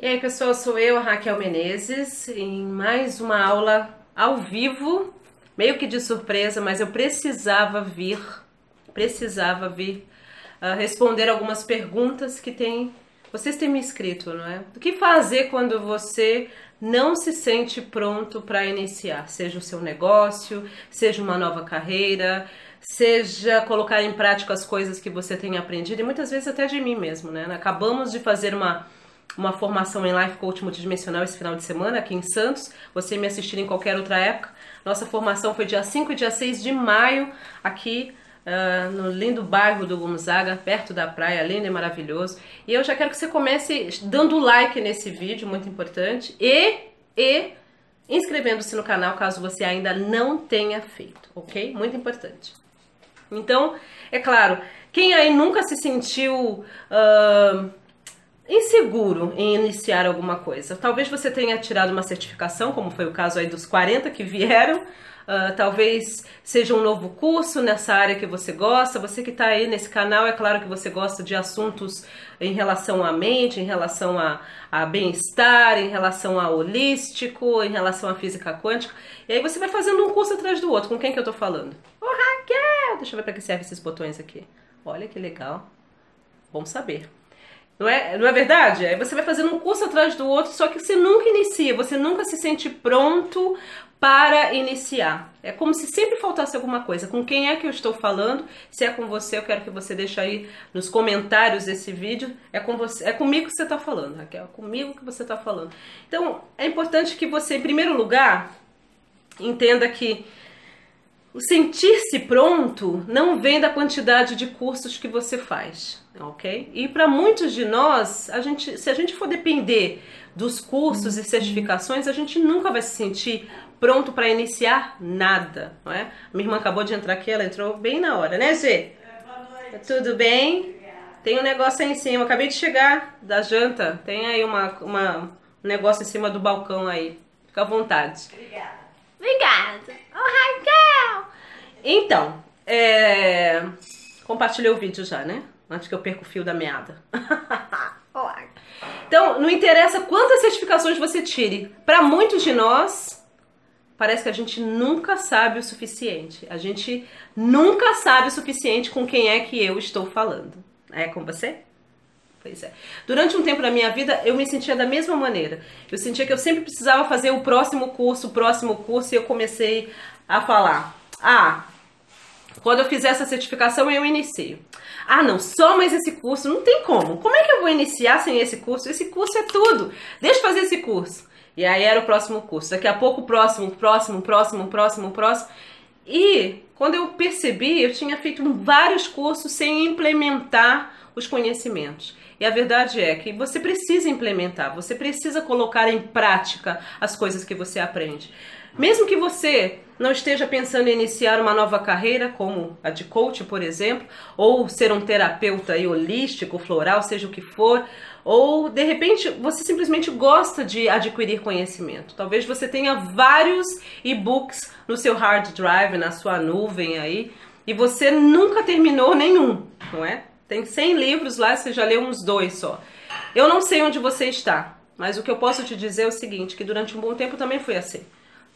E aí, pessoal, sou eu, Raquel Menezes, em mais uma aula ao vivo, meio que de surpresa, mas eu precisava vir, precisava vir uh, responder algumas perguntas que tem, vocês têm me escrito, não é? O que fazer quando você não se sente pronto para iniciar, seja o seu negócio, seja uma nova carreira, seja colocar em prática as coisas que você tem aprendido e muitas vezes até de mim mesmo, né? Acabamos de fazer uma uma formação em Life Coach Multidimensional esse final de semana aqui em Santos. Você me assistir em qualquer outra época. Nossa formação foi dia 5 e dia 6 de maio aqui uh, no lindo bairro do Gonzaga, perto da praia, lindo e maravilhoso. E eu já quero que você comece dando like nesse vídeo, muito importante, e, e inscrevendo-se no canal caso você ainda não tenha feito, ok? Muito importante. Então, é claro, quem aí nunca se sentiu uh, inseguro em iniciar alguma coisa. Talvez você tenha tirado uma certificação, como foi o caso aí dos 40 que vieram. Uh, talvez seja um novo curso nessa área que você gosta. Você que está aí nesse canal, é claro que você gosta de assuntos em relação à mente, em relação a, a bem-estar, em relação a holístico, em relação à física quântica. E aí você vai fazendo um curso atrás do outro. Com quem que eu estou falando? Ô oh, Raquel! Deixa eu ver para que servem esses botões aqui. Olha que legal. Bom saber. Não é, não é verdade? Aí você vai fazendo um curso atrás do outro, só que você nunca inicia, você nunca se sente pronto para iniciar. É como se sempre faltasse alguma coisa. Com quem é que eu estou falando? Se é com você, eu quero que você deixe aí nos comentários desse vídeo. É com você, é comigo que você está falando, Raquel. É comigo que você está falando. Então, é importante que você, em primeiro lugar, entenda que o sentir-se pronto não vem da quantidade de cursos que você faz, ok? E para muitos de nós, a gente, se a gente for depender dos cursos e certificações, a gente nunca vai se sentir pronto para iniciar nada, não é? Minha irmã acabou de entrar aqui, ela entrou bem na hora, né, Gê? É, Tudo bem? Tem um negócio aí em cima, acabei de chegar da janta, tem aí uma, uma, um negócio em cima do balcão aí. Fica à vontade. Obrigada. Obrigada. Oh, Raquel! Então, é... compartilhei o vídeo já, né? Antes que eu perca o fio da meada. então, não interessa quantas certificações você tire. Para muitos de nós, parece que a gente nunca sabe o suficiente. A gente nunca sabe o suficiente com quem é que eu estou falando. É com você? Pois é. Durante um tempo da minha vida, eu me sentia da mesma maneira. Eu sentia que eu sempre precisava fazer o próximo curso, o próximo curso, e eu comecei a falar: ah, quando eu fizer essa certificação, eu inicio. Ah, não, só mais esse curso, não tem como. Como é que eu vou iniciar sem esse curso? Esse curso é tudo. Deixa eu fazer esse curso. E aí era o próximo curso. Daqui a pouco, próximo, próximo, próximo, próximo, próximo. E quando eu percebi, eu tinha feito vários cursos sem implementar os conhecimentos. E a verdade é que você precisa implementar, você precisa colocar em prática as coisas que você aprende. Mesmo que você não esteja pensando em iniciar uma nova carreira, como a de coach, por exemplo, ou ser um terapeuta holístico, floral, seja o que for, ou de repente você simplesmente gosta de adquirir conhecimento. Talvez você tenha vários e-books no seu hard drive, na sua nuvem aí, e você nunca terminou nenhum, não é? Tem 100 livros lá, você já leu uns dois só. Eu não sei onde você está, mas o que eu posso te dizer é o seguinte, que durante um bom tempo também foi assim.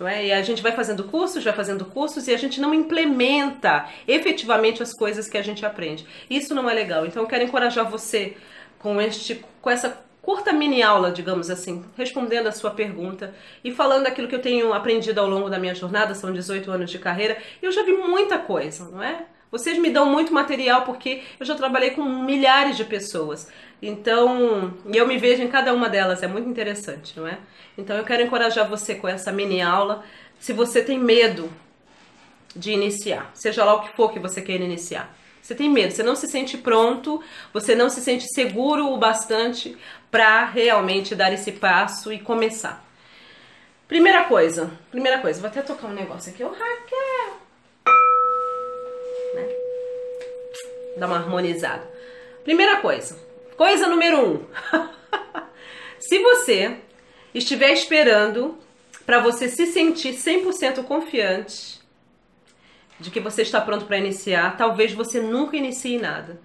Não é? E a gente vai fazendo cursos, vai fazendo cursos e a gente não implementa efetivamente as coisas que a gente aprende. Isso não é legal. Então eu quero encorajar você com este com essa curta mini aula, digamos assim, respondendo a sua pergunta e falando aquilo que eu tenho aprendido ao longo da minha jornada, são 18 anos de carreira, e eu já vi muita coisa, não é? Vocês me dão muito material porque eu já trabalhei com milhares de pessoas. Então, eu me vejo em cada uma delas, é muito interessante, não é? Então eu quero encorajar você com essa mini aula. Se você tem medo de iniciar, seja lá o que for que você queira iniciar. Você tem medo, você não se sente pronto, você não se sente seguro o bastante para realmente dar esse passo e começar. Primeira coisa, primeira coisa, vou até tocar um negócio aqui, o Raquel. dar uma harmonizada. Primeira coisa, coisa número um. se você estiver esperando para você se sentir 100% confiante de que você está pronto para iniciar, talvez você nunca inicie nada.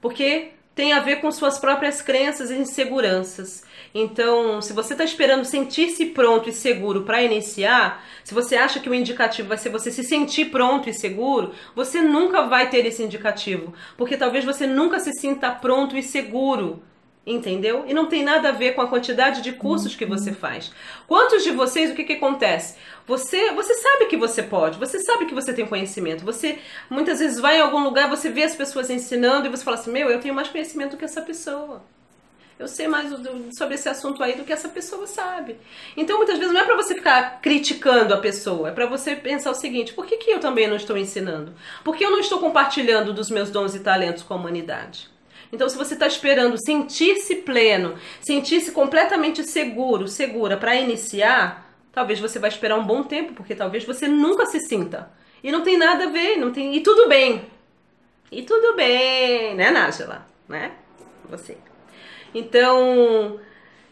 Porque tem a ver com suas próprias crenças e inseguranças. Então, se você está esperando sentir-se pronto e seguro para iniciar, se você acha que o indicativo vai ser você se sentir pronto e seguro, você nunca vai ter esse indicativo, porque talvez você nunca se sinta pronto e seguro. Entendeu? E não tem nada a ver com a quantidade de cursos que você faz. Quantos de vocês, o que, que acontece? Você, você sabe que você pode, você sabe que você tem conhecimento. Você muitas vezes vai em algum lugar, você vê as pessoas ensinando e você fala assim: Meu, eu tenho mais conhecimento do que essa pessoa. Eu sei mais sobre esse assunto aí do que essa pessoa sabe. Então, muitas vezes, não é para você ficar criticando a pessoa, é para você pensar o seguinte: por que, que eu também não estou ensinando? Por que eu não estou compartilhando dos meus dons e talentos com a humanidade? Então, se você está esperando sentir-se pleno, sentir-se completamente seguro, segura para iniciar, talvez você vai esperar um bom tempo, porque talvez você nunca se sinta. E não tem nada a ver, não tem. E tudo bem. E tudo bem, né, Nájila? Né? Você. Então,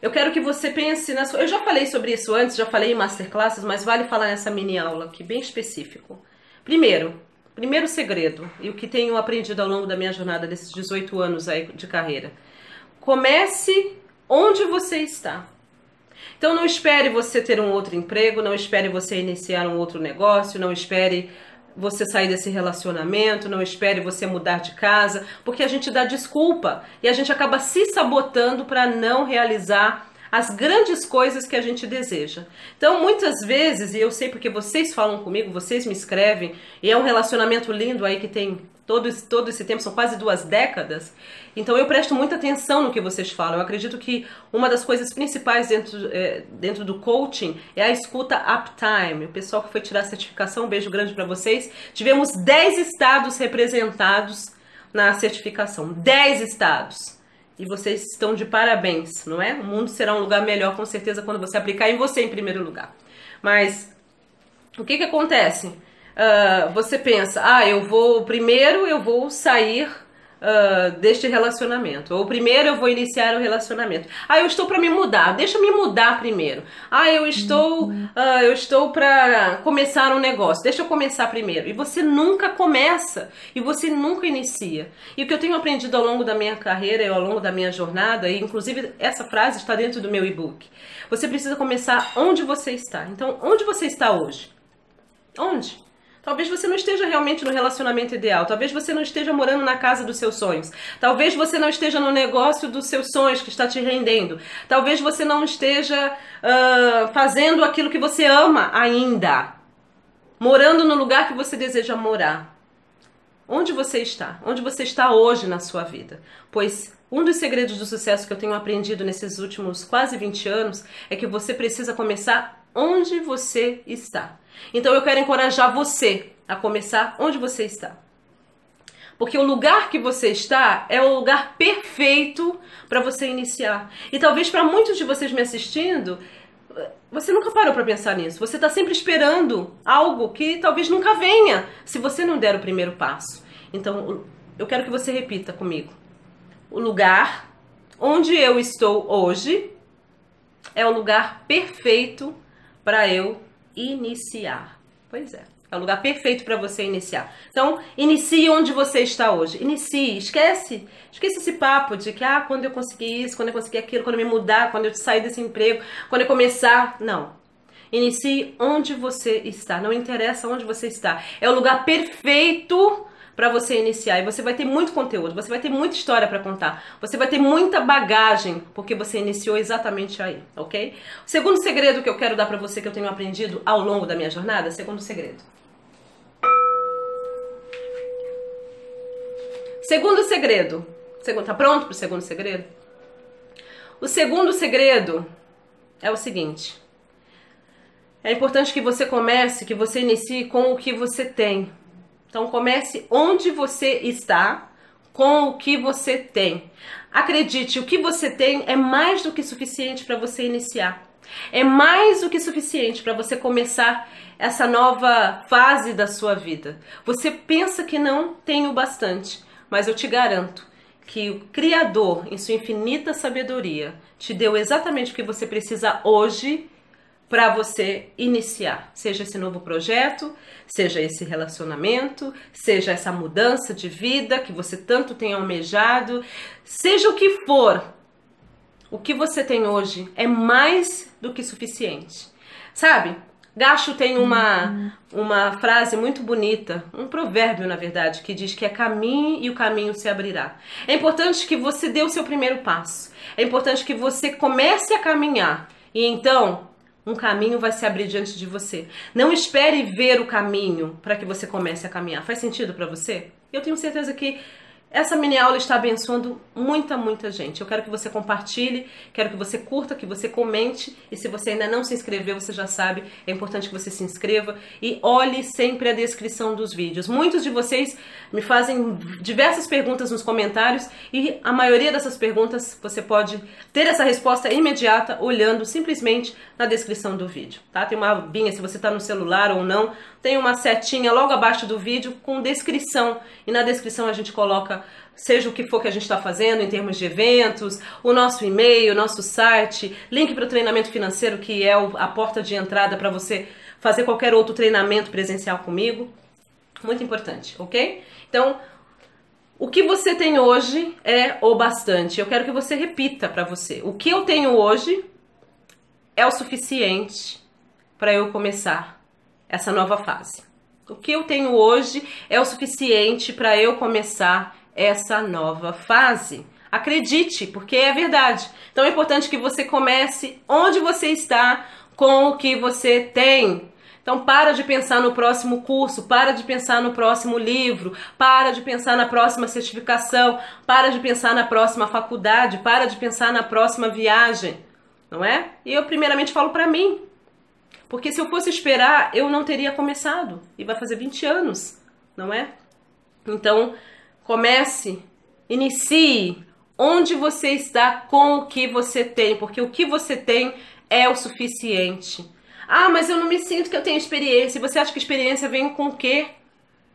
eu quero que você pense na sua. Eu já falei sobre isso antes, já falei em masterclasses, mas vale falar nessa mini aula aqui, bem específico. Primeiro, primeiro segredo, e o que tenho aprendido ao longo da minha jornada desses 18 anos aí de carreira. Comece onde você está. Então não espere você ter um outro emprego, não espere você iniciar um outro negócio, não espere você sair desse relacionamento, não espere você mudar de casa, porque a gente dá desculpa e a gente acaba se sabotando para não realizar as grandes coisas que a gente deseja. Então, muitas vezes, e eu sei porque vocês falam comigo, vocês me escrevem, e é um relacionamento lindo aí que tem todo esse, todo esse tempo, são quase duas décadas. Então eu presto muita atenção no que vocês falam. Eu acredito que uma das coisas principais dentro, é, dentro do coaching é a escuta uptime. O pessoal que foi tirar a certificação, um beijo grande para vocês. Tivemos 10 estados representados na certificação. 10 estados. E vocês estão de parabéns, não é? O mundo será um lugar melhor com certeza quando você aplicar em você em primeiro lugar. Mas o que que acontece? uh, você pensa, ah, eu vou, primeiro eu vou sair uh, deste relacionamento, ou primeiro eu vou iniciar o relacionamento. Ah, eu estou para me mudar, deixa eu me mudar primeiro. Ah, eu estou, uh, eu estou para começar um negócio, deixa eu começar primeiro. E você nunca começa, e você nunca inicia. E o que eu tenho aprendido ao longo da minha carreira e ao longo da minha jornada, e inclusive essa frase está dentro do meu e-book. Você precisa começar onde você está. Então, onde você está hoje? Onde? Talvez você não esteja realmente no relacionamento ideal. Talvez você não esteja morando na casa dos seus sonhos. Talvez você não esteja no negócio dos seus sonhos que está te rendendo. Talvez você não esteja uh, fazendo aquilo que você ama ainda. Morando no lugar que você deseja morar. Onde você está? Onde você está hoje na sua vida? Pois um dos segredos do sucesso que eu tenho aprendido nesses últimos quase 20 anos é que você precisa começar onde você está. Então eu quero encorajar você a começar onde você está. Porque o lugar que você está é o lugar perfeito para você iniciar. E talvez para muitos de vocês me assistindo, você nunca parou para pensar nisso. Você está sempre esperando algo que talvez nunca venha se você não der o primeiro passo. Então, eu quero que você repita comigo. O lugar onde eu estou hoje é o lugar perfeito para eu iniciar. Pois é. É o lugar perfeito para você iniciar. Então, inicie onde você está hoje. Inicie. Esquece. Esquece esse papo de que, ah, quando eu conseguir isso, quando eu conseguir aquilo, quando eu me mudar, quando eu sair desse emprego, quando eu começar. Não. Inicie onde você está. Não interessa onde você está. É o lugar perfeito para você iniciar. E você vai ter muito conteúdo, você vai ter muita história para contar, você vai ter muita bagagem porque você iniciou exatamente aí, ok? O segundo segredo que eu quero dar para você que eu tenho aprendido ao longo da minha jornada, segundo segredo. Segundo segredo. Segundo, tá pronto pro segundo segredo? O segundo segredo é o seguinte: é importante que você comece, que você inicie com o que você tem. Então comece onde você está, com o que você tem. Acredite, o que você tem é mais do que suficiente para você iniciar. É mais do que suficiente para você começar essa nova fase da sua vida. Você pensa que não tem o bastante, mas eu te garanto que o Criador, em sua infinita sabedoria, te deu exatamente o que você precisa hoje para você iniciar, seja esse novo projeto, seja esse relacionamento, seja essa mudança de vida que você tanto tem almejado, seja o que for. O que você tem hoje é mais do que suficiente. Sabe? Gacho tem uma, uma frase muito bonita, um provérbio, na verdade, que diz que é caminho e o caminho se abrirá. É importante que você dê o seu primeiro passo. É importante que você comece a caminhar. E então, um caminho vai se abrir diante de você. Não espere ver o caminho para que você comece a caminhar. Faz sentido para você? Eu tenho certeza que essa mini aula está abençoando muita, muita gente. Eu quero que você compartilhe, quero que você curta, que você comente. E se você ainda não se inscreveu, você já sabe, é importante que você se inscreva e olhe sempre a descrição dos vídeos. Muitos de vocês me fazem diversas perguntas nos comentários e a maioria dessas perguntas você pode ter essa resposta imediata olhando simplesmente na descrição do vídeo, tá? Tem uma abinha se você está no celular ou não, tem uma setinha logo abaixo do vídeo com descrição e na descrição a gente coloca seja o que for que a gente está fazendo em termos de eventos, o nosso e-mail, o nosso site, link para o treinamento financeiro que é a porta de entrada para você fazer qualquer outro treinamento presencial comigo. Muito importante, ok? Então, o que você tem hoje é o bastante. Eu quero que você repita para você. O que eu tenho hoje é o suficiente para eu começar essa nova fase. O que eu tenho hoje é o suficiente para eu começar essa nova fase. Acredite, porque é verdade. Então é importante que você comece onde você está com o que você tem. Então para de pensar no próximo curso, para de pensar no próximo livro, para de pensar na próxima certificação, para de pensar na próxima faculdade, para de pensar na próxima viagem, não é? E eu primeiramente falo para mim, porque se eu fosse esperar, eu não teria começado. E vai fazer 20 anos, não é? Então, comece, inicie onde você está com o que você tem, porque o que você tem é o suficiente. Ah, mas eu não me sinto que eu tenho experiência. Você acha que experiência vem com o quê?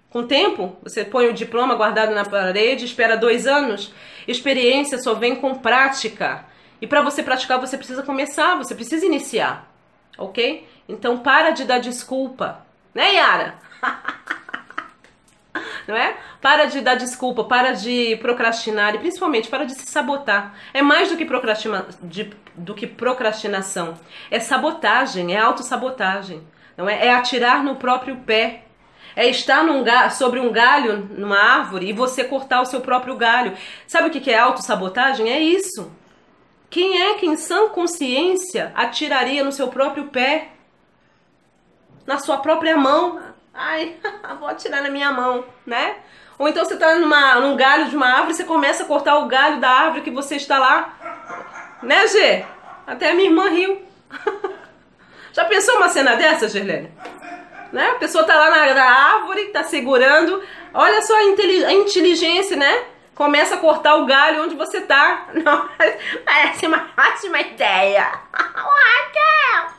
Com tempo? Você põe o diploma guardado na parede, espera dois anos? Experiência só vem com prática. E para você praticar, você precisa começar, você precisa iniciar. Ok? Então para de dar desculpa. Né, Yara? não é? Para de dar desculpa, para de procrastinar e principalmente para de se sabotar. É mais do que, de, do que procrastinação. É sabotagem, é autossabotagem. Não é? é atirar no próprio pé. É estar num sobre um galho, numa árvore, e você cortar o seu próprio galho. Sabe o que é autossabotagem? É isso. Quem é que em sã consciência atiraria no seu próprio pé? Na sua própria mão? Ai, vou atirar na minha mão, né? Ou então você tá numa, num galho de uma árvore você começa a cortar o galho da árvore que você está lá. Né, Gê? Até a minha irmã riu. Já pensou uma cena dessa, Gerlene? Né? A pessoa tá lá na, na árvore, tá segurando. Olha só a, a inteligência, né? Começa a cortar o galho onde você tá. Não, parece uma ótima ideia. Raquel!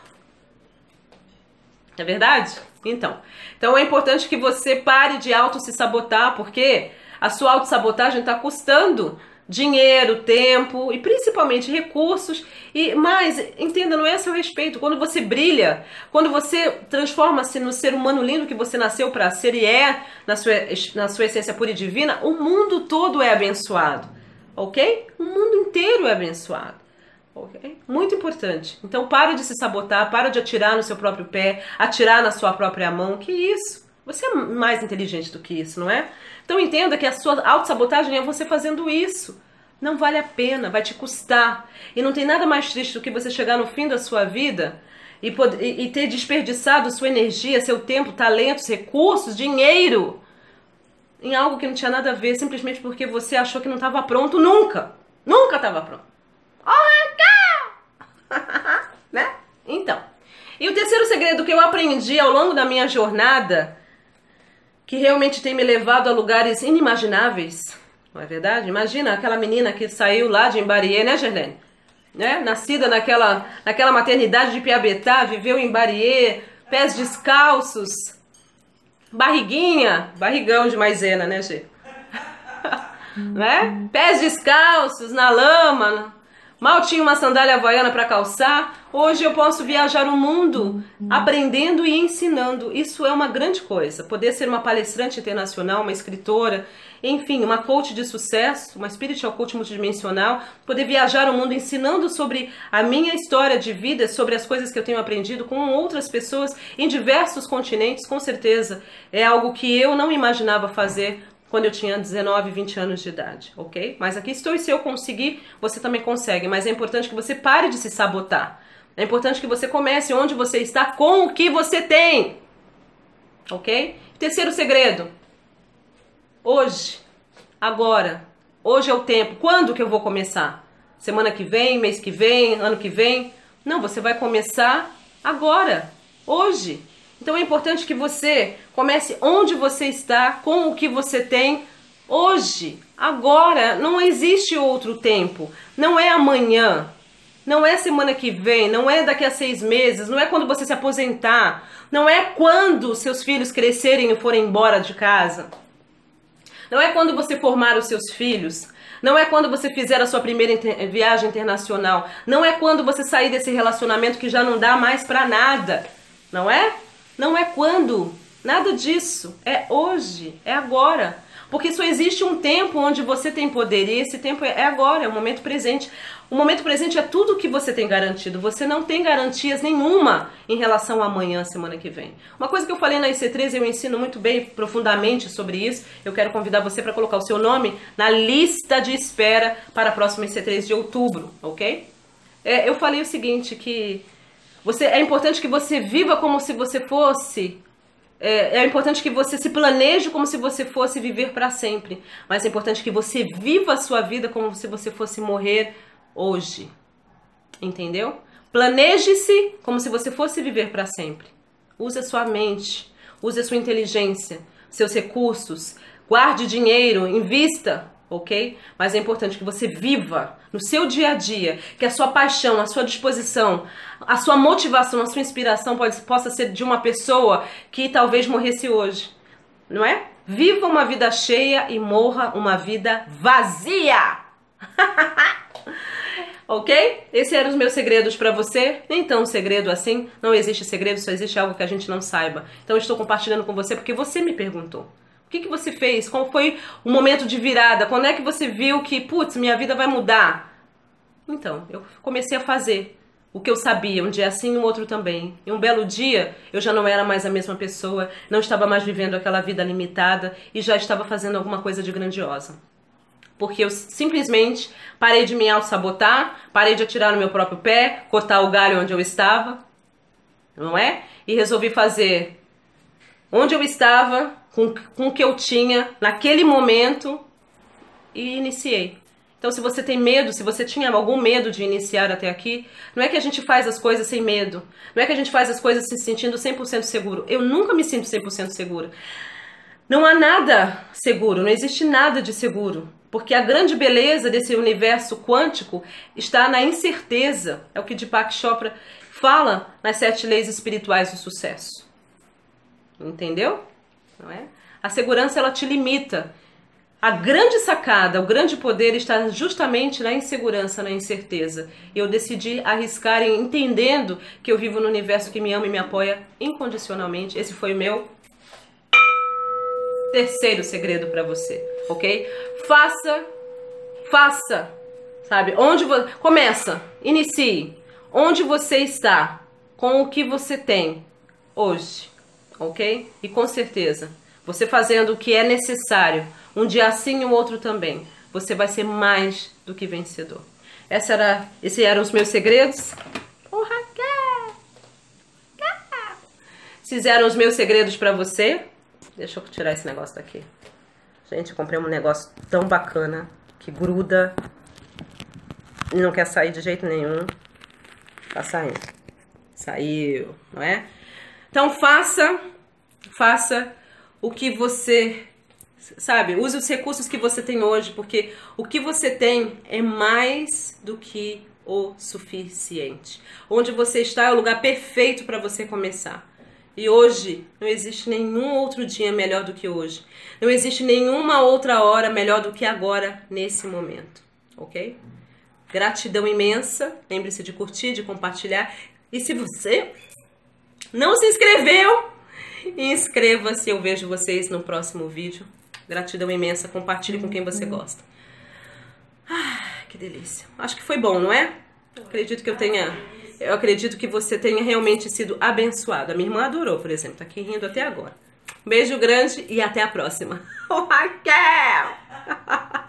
É verdade? Então, então é importante que você pare de auto se sabotar, porque a sua autossabotagem está custando dinheiro, tempo e principalmente recursos. E mais, entenda, não é a seu respeito. Quando você brilha, quando você transforma-se no ser humano lindo que você nasceu para ser e é na sua, na sua essência pura e divina, o mundo todo é abençoado, ok? O mundo inteiro é abençoado. Ok? Muito importante. Então para de se sabotar, para de atirar no seu próprio pé, atirar na sua própria mão. Que isso? Você é mais inteligente do que isso, não é? Então entenda que a sua autossabotagem é você fazendo isso. Não vale a pena, vai te custar. E não tem nada mais triste do que você chegar no fim da sua vida e, poder, e ter desperdiçado sua energia, seu tempo, talentos, recursos, dinheiro em algo que não tinha nada a ver, simplesmente porque você achou que não estava pronto nunca. Nunca estava pronto. né? Então. E o terceiro segredo que eu aprendi ao longo da minha jornada, que realmente tem me levado a lugares inimagináveis, não é verdade? Imagina aquela menina que saiu lá de Embariê, né, Gerlene? Né? Nascida naquela, naquela maternidade de Piabetá, viveu em Bariê, pés descalços, barriguinha, barrigão de maisena, né, Gê? né? Pés descalços na lama, Mal tinha uma sandália havaiana para calçar, hoje eu posso viajar o mundo aprendendo e ensinando. Isso é uma grande coisa. Poder ser uma palestrante internacional, uma escritora, enfim, uma coach de sucesso, uma spiritual coach multidimensional, poder viajar o mundo ensinando sobre a minha história de vida, sobre as coisas que eu tenho aprendido com outras pessoas em diversos continentes, com certeza é algo que eu não imaginava fazer quando eu tinha 19, 20 anos de idade, ok? Mas aqui estou e se eu conseguir, você também consegue. Mas é importante que você pare de se sabotar. É importante que você comece onde você está com o que você tem, ok? Terceiro segredo. Hoje, agora, hoje é o tempo. Quando que eu vou começar? Semana que vem, mês que vem, ano que vem? Não, você vai começar agora, hoje. Então é importante que você comece onde você está, com o que você tem hoje, agora. Não existe outro tempo. Não é amanhã. Não é semana que vem, não é daqui a seis meses, não é quando você se aposentar, não é quando seus filhos crescerem e forem embora de casa. Não é quando você formar os seus filhos. Não é quando você fizer a sua primeira inter viagem internacional. Não é quando você sair desse relacionamento que já não dá mais para nada. Não é? Não é quando, nada disso. É hoje, é agora. Porque só existe um tempo onde você tem poder e esse tempo é agora, é o momento presente. O momento presente é tudo que você tem garantido. Você não tem garantias nenhuma em relação a amanhã, semana que vem. Uma coisa que eu falei na IC13, eu ensino muito bem, profundamente sobre isso. Eu quero convidar você para colocar o seu nome na lista de espera para a próxima IC3 de outubro, ok? É, eu falei o seguinte, que você, é importante que você viva como se você fosse. É, é importante que você se planeje como se você fosse viver para sempre. Mas é importante que você viva a sua vida como se você fosse morrer hoje. Entendeu? Planeje-se como se você fosse viver para sempre. Use a sua mente, use a sua inteligência, seus recursos, guarde dinheiro, invista ok? Mas é importante que você viva no seu dia a dia, que a sua paixão, a sua disposição, a sua motivação, a sua inspiração pode, possa ser de uma pessoa que talvez morresse hoje, não é? Viva uma vida cheia e morra uma vida vazia. ok? Esses eram os meus segredos para você. Nem tão segredo assim. Não existe segredo, só existe algo que a gente não saiba. Então eu estou compartilhando com você porque você me perguntou. O que, que você fez? Qual foi o momento de virada? Quando é que você viu que, putz, minha vida vai mudar? Então, eu comecei a fazer o que eu sabia, um dia assim e um outro também. E um belo dia, eu já não era mais a mesma pessoa, não estava mais vivendo aquela vida limitada e já estava fazendo alguma coisa de grandiosa. Porque eu simplesmente parei de me auto-sabotar, parei de atirar no meu próprio pé, cortar o galho onde eu estava, não é? E resolvi fazer onde eu estava, com, com o que eu tinha naquele momento e iniciei. Então, se você tem medo, se você tinha algum medo de iniciar até aqui, não é que a gente faz as coisas sem medo. Não é que a gente faz as coisas se sentindo 100% seguro. Eu nunca me sinto 100% segura. Não há nada seguro, não existe nada de seguro. Porque a grande beleza desse universo quântico está na incerteza. É o que Deepak Chopra fala nas sete leis espirituais do sucesso. Entendeu? não é? A segurança ela te limita. A grande sacada, o grande poder está justamente na insegurança, na incerteza. Eu decidi arriscar entendendo que eu vivo no universo que me ama e me apoia incondicionalmente. Esse foi o meu terceiro segredo para você, ok? Faça, faça, sabe? Onde você começa, inicie. Onde você está, com o que você tem hoje ok? E com certeza, você fazendo o que é necessário, um dia assim e o outro também, você vai ser mais do que vencedor. Essa era, esses eram os meus segredos. Oh, Raquel! Esses eram os meus segredos para você. Deixa eu tirar esse negócio daqui. Gente, eu comprei um negócio tão bacana que gruda e não quer sair de jeito nenhum. Tá saindo. Saiu, não é? Então faça, faça o que você sabe, use os recursos que você tem hoje, porque o que você tem é mais do que o suficiente. Onde você está é o lugar perfeito para você começar. E hoje não existe nenhum outro dia melhor do que hoje. Não existe nenhuma outra hora melhor do que agora, nesse momento. Ok? Gratidão imensa. Lembre-se de curtir, de compartilhar. E se você não se inscreveu, inscreva-se. Eu vejo vocês no próximo vídeo. Gratidão imensa. Compartilhe com quem você gosta. Ah, que delícia. Acho que foi bom, não é? Acredito que eu tenha. Eu acredito que você tenha realmente sido abençoado. A minha irmã adorou, por exemplo. Tá aqui rindo até agora. Beijo grande e até a próxima. Raquel!